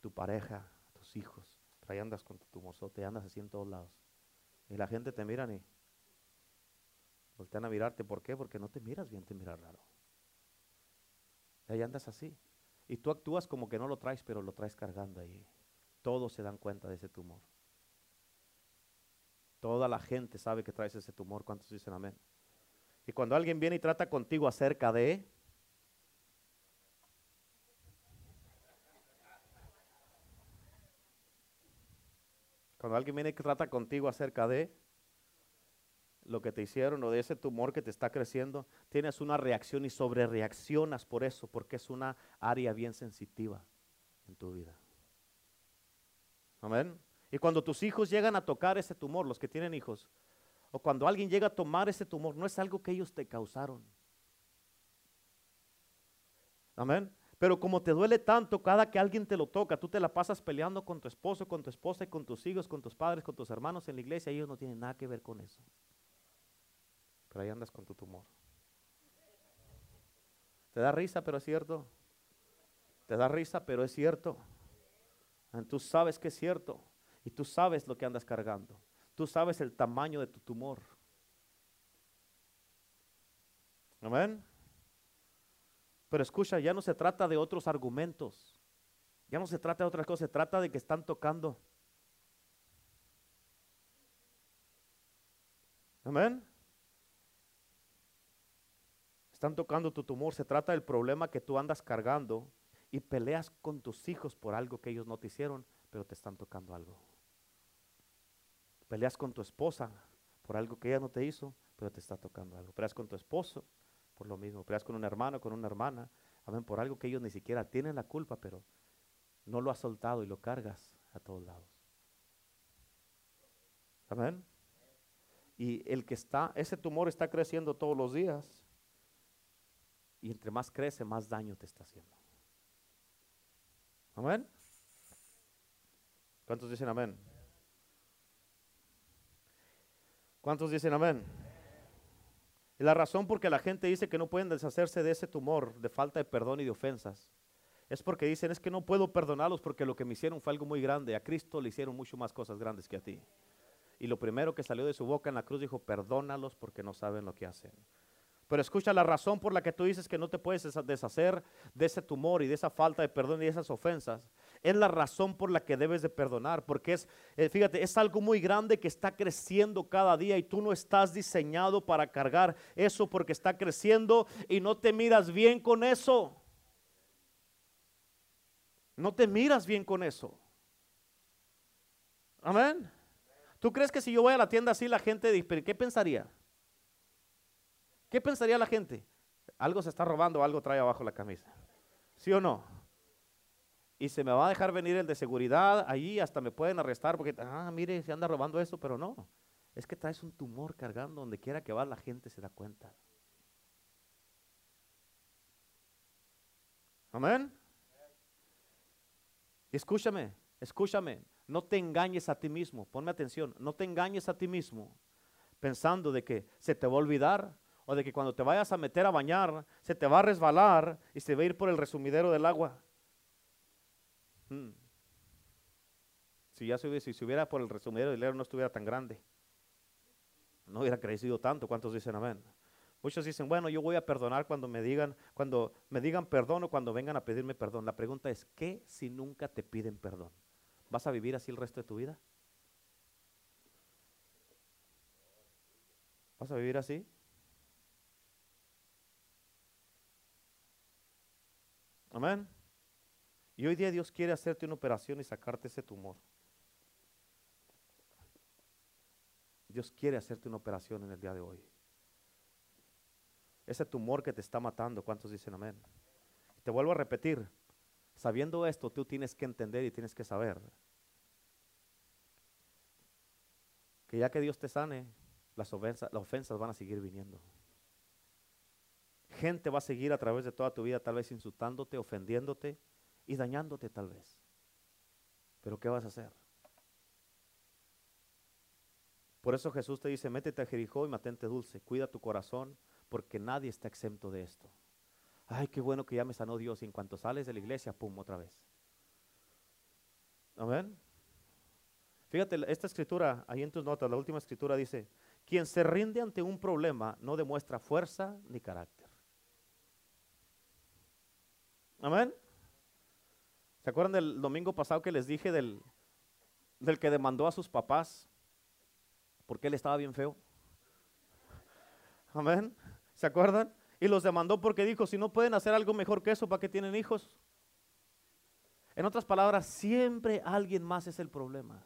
tu pareja, tus hijos. Ahí andas con tu mozote, andas así en todos lados. Y la gente te mira y voltean a mirarte. ¿Por qué? Porque no te miras bien, te miras raro. Ahí andas así. Y tú actúas como que no lo traes, pero lo traes cargando ahí. Todos se dan cuenta de ese tumor. Toda la gente sabe que traes ese tumor. ¿Cuántos dicen amén? Y cuando alguien viene y trata contigo acerca de... Cuando alguien viene y trata contigo acerca de lo que te hicieron o de ese tumor que te está creciendo, tienes una reacción y sobre reaccionas por eso, porque es una área bien sensitiva en tu vida. Amén. Y cuando tus hijos llegan a tocar ese tumor, los que tienen hijos, o cuando alguien llega a tomar ese tumor, no es algo que ellos te causaron. Amén. Pero como te duele tanto cada que alguien te lo toca, tú te la pasas peleando con tu esposo, con tu esposa y con tus hijos, con tus padres, con tus hermanos en la iglesia, ellos no tienen nada que ver con eso. Pero ahí andas con tu tumor. Te da risa, pero es cierto. Te da risa, pero es cierto. Tú sabes que es cierto. Y tú sabes lo que andas cargando. Tú sabes el tamaño de tu tumor. Amén. Pero escucha, ya no se trata de otros argumentos. Ya no se trata de otras cosas. Se trata de que están tocando. Amén. Están tocando tu tumor. Se trata del problema que tú andas cargando y peleas con tus hijos por algo que ellos no te hicieron, pero te están tocando algo. Peleas con tu esposa por algo que ella no te hizo, pero te está tocando algo. Peleas con tu esposo por lo mismo. Peleas con un hermano, con una hermana, amén, por algo que ellos ni siquiera tienen la culpa, pero no lo has soltado y lo cargas a todos lados. Amén. Y el que está, ese tumor está creciendo todos los días. Y entre más crece, más daño te está haciendo. Amén. ¿Cuántos dicen amén? ¿Cuántos dicen amén? Y la razón por que la gente dice que no pueden deshacerse de ese tumor de falta de perdón y de ofensas es porque dicen es que no puedo perdonarlos porque lo que me hicieron fue algo muy grande. A Cristo le hicieron mucho más cosas grandes que a ti. Y lo primero que salió de su boca en la cruz dijo, perdónalos porque no saben lo que hacen. Pero escucha la razón por la que tú dices que no te puedes deshacer de ese tumor y de esa falta de perdón y de esas ofensas. es la razón por la que debes de perdonar, porque es, eh, fíjate, es algo muy grande que está creciendo cada día y tú no estás diseñado para cargar eso porque está creciendo y no te miras bien con eso. No te miras bien con eso. Amén. ¿Tú crees que si yo voy a la tienda así la gente, ¿qué pensaría? ¿Qué pensaría la gente? Algo se está robando, algo trae abajo la camisa. ¿Sí o no? y se me va a dejar venir el de seguridad, ahí hasta me pueden arrestar porque, ah, mire, se anda robando eso, pero no, es que traes un tumor cargando donde quiera que va la gente se da cuenta. Amén. Escúchame, escúchame, no te engañes a ti mismo, ponme atención, no te engañes a ti mismo pensando de que se te va a olvidar o de que cuando te vayas a meter a bañar se te va a resbalar y se va a ir por el resumidero del agua. Hmm. Si ya se hubiera, si por el resumidero del no estuviera tan grande, no hubiera crecido tanto. ¿Cuántos dicen amén? Muchos dicen, bueno, yo voy a perdonar cuando me digan, cuando me digan perdón o cuando vengan a pedirme perdón. La pregunta es, ¿qué si nunca te piden perdón? ¿Vas a vivir así el resto de tu vida? ¿Vas a vivir así? Amén. Y hoy día Dios quiere hacerte una operación y sacarte ese tumor. Dios quiere hacerte una operación en el día de hoy. Ese tumor que te está matando, ¿cuántos dicen amén? Te vuelvo a repetir, sabiendo esto, tú tienes que entender y tienes que saber que ya que Dios te sane, las ofensas, las ofensas van a seguir viniendo. Gente va a seguir a través de toda tu vida, tal vez insultándote, ofendiéndote, y dañándote tal vez. Pero ¿qué vas a hacer? Por eso Jesús te dice, métete a Jericó y mantente dulce, cuida tu corazón, porque nadie está exento de esto. Ay, qué bueno que ya me sanó Dios y en cuanto sales de la iglesia, pum, otra vez. Amén. Fíjate, esta escritura, ahí en tus notas, la última escritura dice, quien se rinde ante un problema no demuestra fuerza ni carácter. Amén. ¿Se acuerdan del domingo pasado que les dije del, del que demandó a sus papás porque él estaba bien feo? Amén. ¿Se acuerdan? Y los demandó porque dijo, si no pueden hacer algo mejor que eso, ¿para qué tienen hijos? En otras palabras, siempre alguien más es el problema.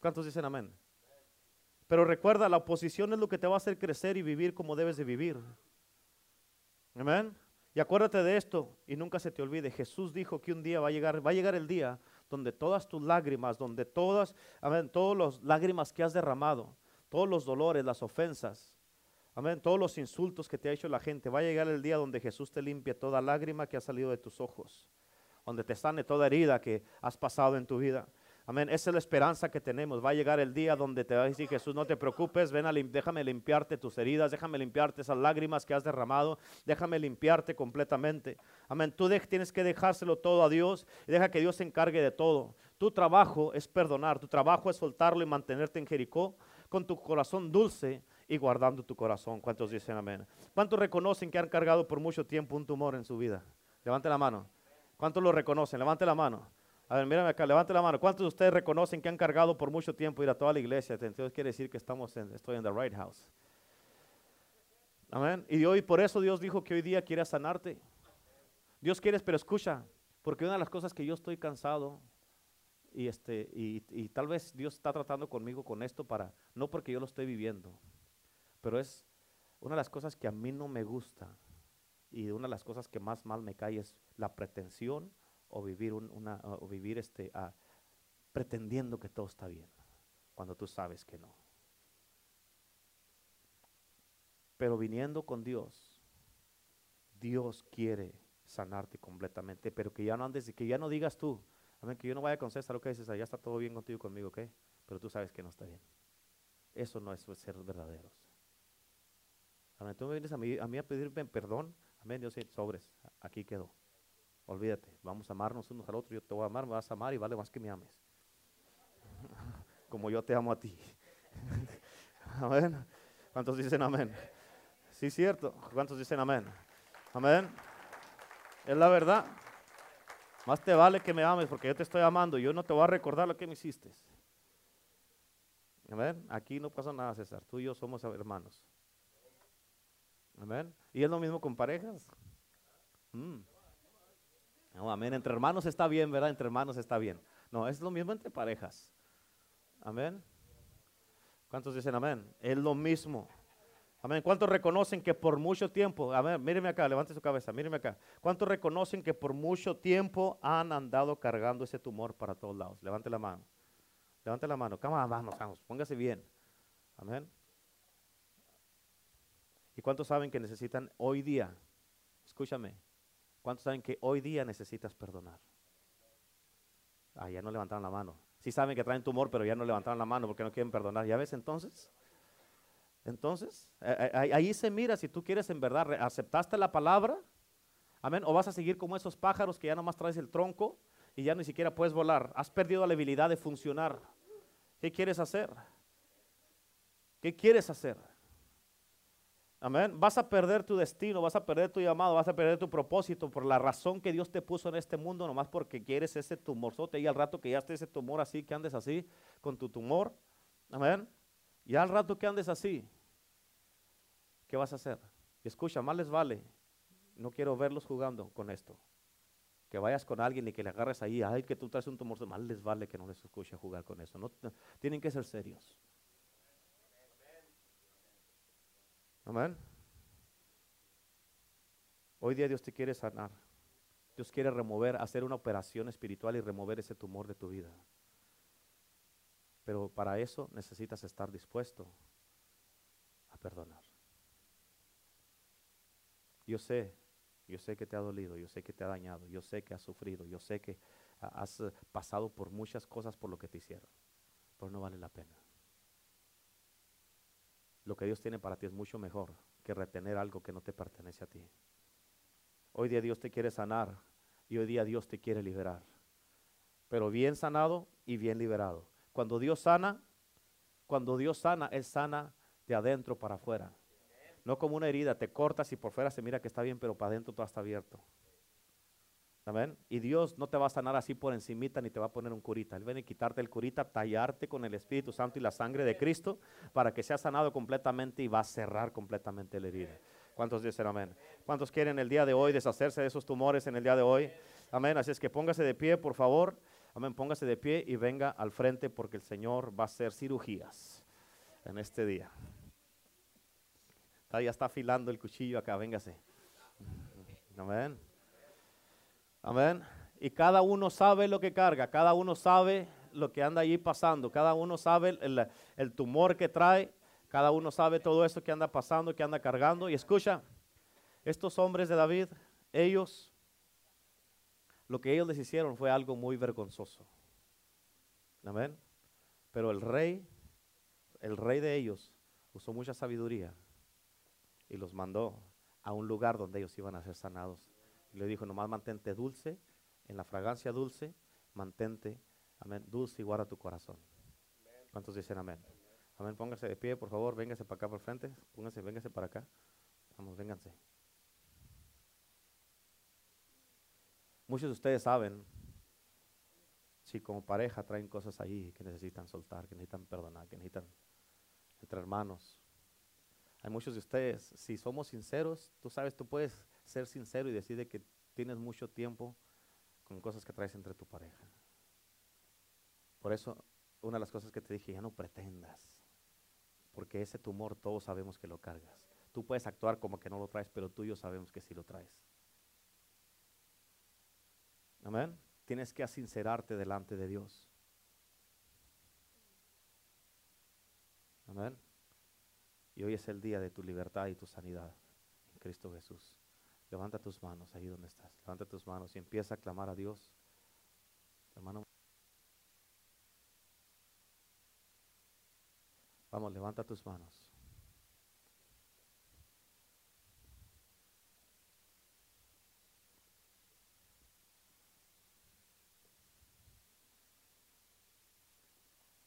¿Cuántos dicen amén? Pero recuerda, la oposición es lo que te va a hacer crecer y vivir como debes de vivir. Amén. Y acuérdate de esto y nunca se te olvide, Jesús dijo que un día va a llegar, va a llegar el día donde todas tus lágrimas, donde todas, amén, todas las lágrimas que has derramado, todos los dolores, las ofensas, amén, todos los insultos que te ha hecho la gente, va a llegar el día donde Jesús te limpie toda lágrima que ha salido de tus ojos, donde te sane toda herida que has pasado en tu vida. Amén. Esa es la esperanza que tenemos. Va a llegar el día donde te va a decir Jesús, no te preocupes, ven a déjame limpiarte tus heridas, déjame limpiarte esas lágrimas que has derramado, déjame limpiarte completamente. Amén. Tú tienes que dejárselo todo a Dios y deja que Dios se encargue de todo. Tu trabajo es perdonar, tu trabajo es soltarlo y mantenerte en Jericó con tu corazón dulce y guardando tu corazón. ¿Cuántos dicen amén? ¿Cuántos reconocen que han cargado por mucho tiempo un tumor en su vida? Levante la mano. ¿Cuántos lo reconocen? Levante la mano. A ver, mírame acá, levante la mano. ¿Cuántos de ustedes reconocen que han cargado por mucho tiempo ir a toda la iglesia? Entonces quiere decir que estamos en, estoy en the right house. Amén. Y hoy por eso Dios dijo que hoy día quiere sanarte. Dios quiere, pero escucha, porque una de las cosas que yo estoy cansado y este y, tal vez Dios está tratando conmigo con esto para no porque yo lo estoy viviendo, pero es una de las cosas que a mí no me gusta y una de las cosas que más mal me cae es la pretensión o vivir, una, o vivir este, pretendiendo que todo está bien, cuando tú sabes que no. Pero viniendo con Dios, Dios quiere sanarte completamente, pero que ya no andes, que ya no digas tú, amén, que yo no vaya con César, lo que dices, ya está todo bien contigo conmigo, ¿ok? Pero tú sabes que no está bien. Eso no es ser verdaderos. Amén, tú me vienes a mí a, mí a pedirme perdón, amén, Dios, sobres, aquí quedó. Olvídate, vamos a amarnos unos al otro. Yo te voy a amar, me vas a amar y vale más que me ames. Como yo te amo a ti. amén. ¿Cuántos dicen amén? Sí, cierto. ¿Cuántos dicen amén? Amén. Es la verdad. Más te vale que me ames porque yo te estoy amando. Yo no te voy a recordar lo que me hiciste. Amén. Aquí no pasa nada, César. Tú y yo somos hermanos. Amén. Y es lo mismo con parejas. Mm. Amén. Entre hermanos está bien, ¿verdad? Entre hermanos está bien. No, es lo mismo entre parejas. Amén. ¿Cuántos dicen amén? Es lo mismo. Amén. ¿Cuántos reconocen que por mucho tiempo, a ver, míreme acá, levante su cabeza, míreme acá. ¿Cuántos reconocen que por mucho tiempo han andado cargando ese tumor para todos lados? Levante la mano. Levante la mano. Vamos, vamos, vamos. Póngase bien. Amén. ¿Y cuántos saben que necesitan hoy día? Escúchame. ¿Cuántos saben que hoy día necesitas perdonar? Ah, ya no levantaron la mano. Sí saben que traen tumor, pero ya no levantaron la mano porque no quieren perdonar. ¿Ya ves entonces? Entonces, eh, eh, ahí se mira si tú quieres en verdad, aceptaste la palabra, amén, o vas a seguir como esos pájaros que ya nomás traes el tronco y ya ni siquiera puedes volar. Has perdido la habilidad de funcionar. ¿Qué quieres hacer? ¿Qué quieres hacer? Amén. Vas a perder tu destino, vas a perder tu llamado, vas a perder tu propósito por la razón que Dios te puso en este mundo, nomás porque quieres ese tumorzote y al rato que ya esté ese tumor así, que andes así con tu tumor. Amén. Y al rato que andes así, ¿qué vas a hacer? escucha, más les vale. No quiero verlos jugando con esto. Que vayas con alguien y que le agarres ahí, ay, que tú traes un tumor, más les vale que no les escuche jugar con eso. no, tienen que ser serios. Amén. Hoy día Dios te quiere sanar. Dios quiere remover, hacer una operación espiritual y remover ese tumor de tu vida. Pero para eso necesitas estar dispuesto a perdonar. Yo sé, yo sé que te ha dolido, yo sé que te ha dañado, yo sé que has sufrido, yo sé que has pasado por muchas cosas por lo que te hicieron, pero no vale la pena lo que Dios tiene para ti es mucho mejor que retener algo que no te pertenece a ti. Hoy día Dios te quiere sanar y hoy día Dios te quiere liberar. Pero bien sanado y bien liberado. Cuando Dios sana, cuando Dios sana, Él sana de adentro para afuera. No como una herida, te cortas y por fuera se mira que está bien, pero para adentro todo está abierto. Amén. Y Dios no te va a sanar así por encimita ni te va a poner un curita. Él viene a quitarte el curita, tallarte con el Espíritu Santo y la sangre de Cristo para que sea sanado completamente y va a cerrar completamente la herida. ¿Cuántos dicen amén? ¿Cuántos quieren el día de hoy deshacerse de esos tumores en el día de hoy? Amén. Así es que póngase de pie, por favor. Amén. Póngase de pie y venga al frente porque el Señor va a hacer cirugías en este día. Ya está afilando el cuchillo acá, véngase. Amén. Amén. Y cada uno sabe lo que carga, cada uno sabe lo que anda allí pasando, cada uno sabe el, tumor que trae, cada uno sabe todo eso que anda pasando, que anda cargando. Y escucha, estos hombres de David, ellos, lo que ellos les hicieron fue algo muy vergonzoso. Amén. Pero el rey, el rey de ellos, usó mucha sabiduría y los mandó a un lugar donde ellos iban a ser sanados le dijo, nomás mantente dulce, en la fragancia dulce, mantente, amén, dulce y guarda tu corazón. ¿Cuántos dicen amén? Amén, póngase de pie, por favor, véngase para acá por frente, póngase, véngase para acá. Vamos, vénganse. Muchos de ustedes saben si como pareja traen cosas ahí que necesitan soltar, que necesitan perdonar, que necesitan entre hermanos. Hay muchos de ustedes, si somos sinceros, tú sabes, tú puedes ser sincero y decir que tienes mucho tiempo con cosas que traes entre tu pareja. Por eso, una de las cosas que te dije, ya no pretendas, porque ese tumor todos sabemos que lo cargas. Tú puedes actuar como que no lo traes, pero tú y yo sabemos que sí lo traes. Amén. Tienes que sincerarte delante de Dios. Amén. Y hoy es el día de tu libertad y tu sanidad en Cristo Jesús. Levanta tus manos ahí donde estás. Levanta tus manos y empieza a clamar a Dios. Hermano. Vamos, levanta tus manos.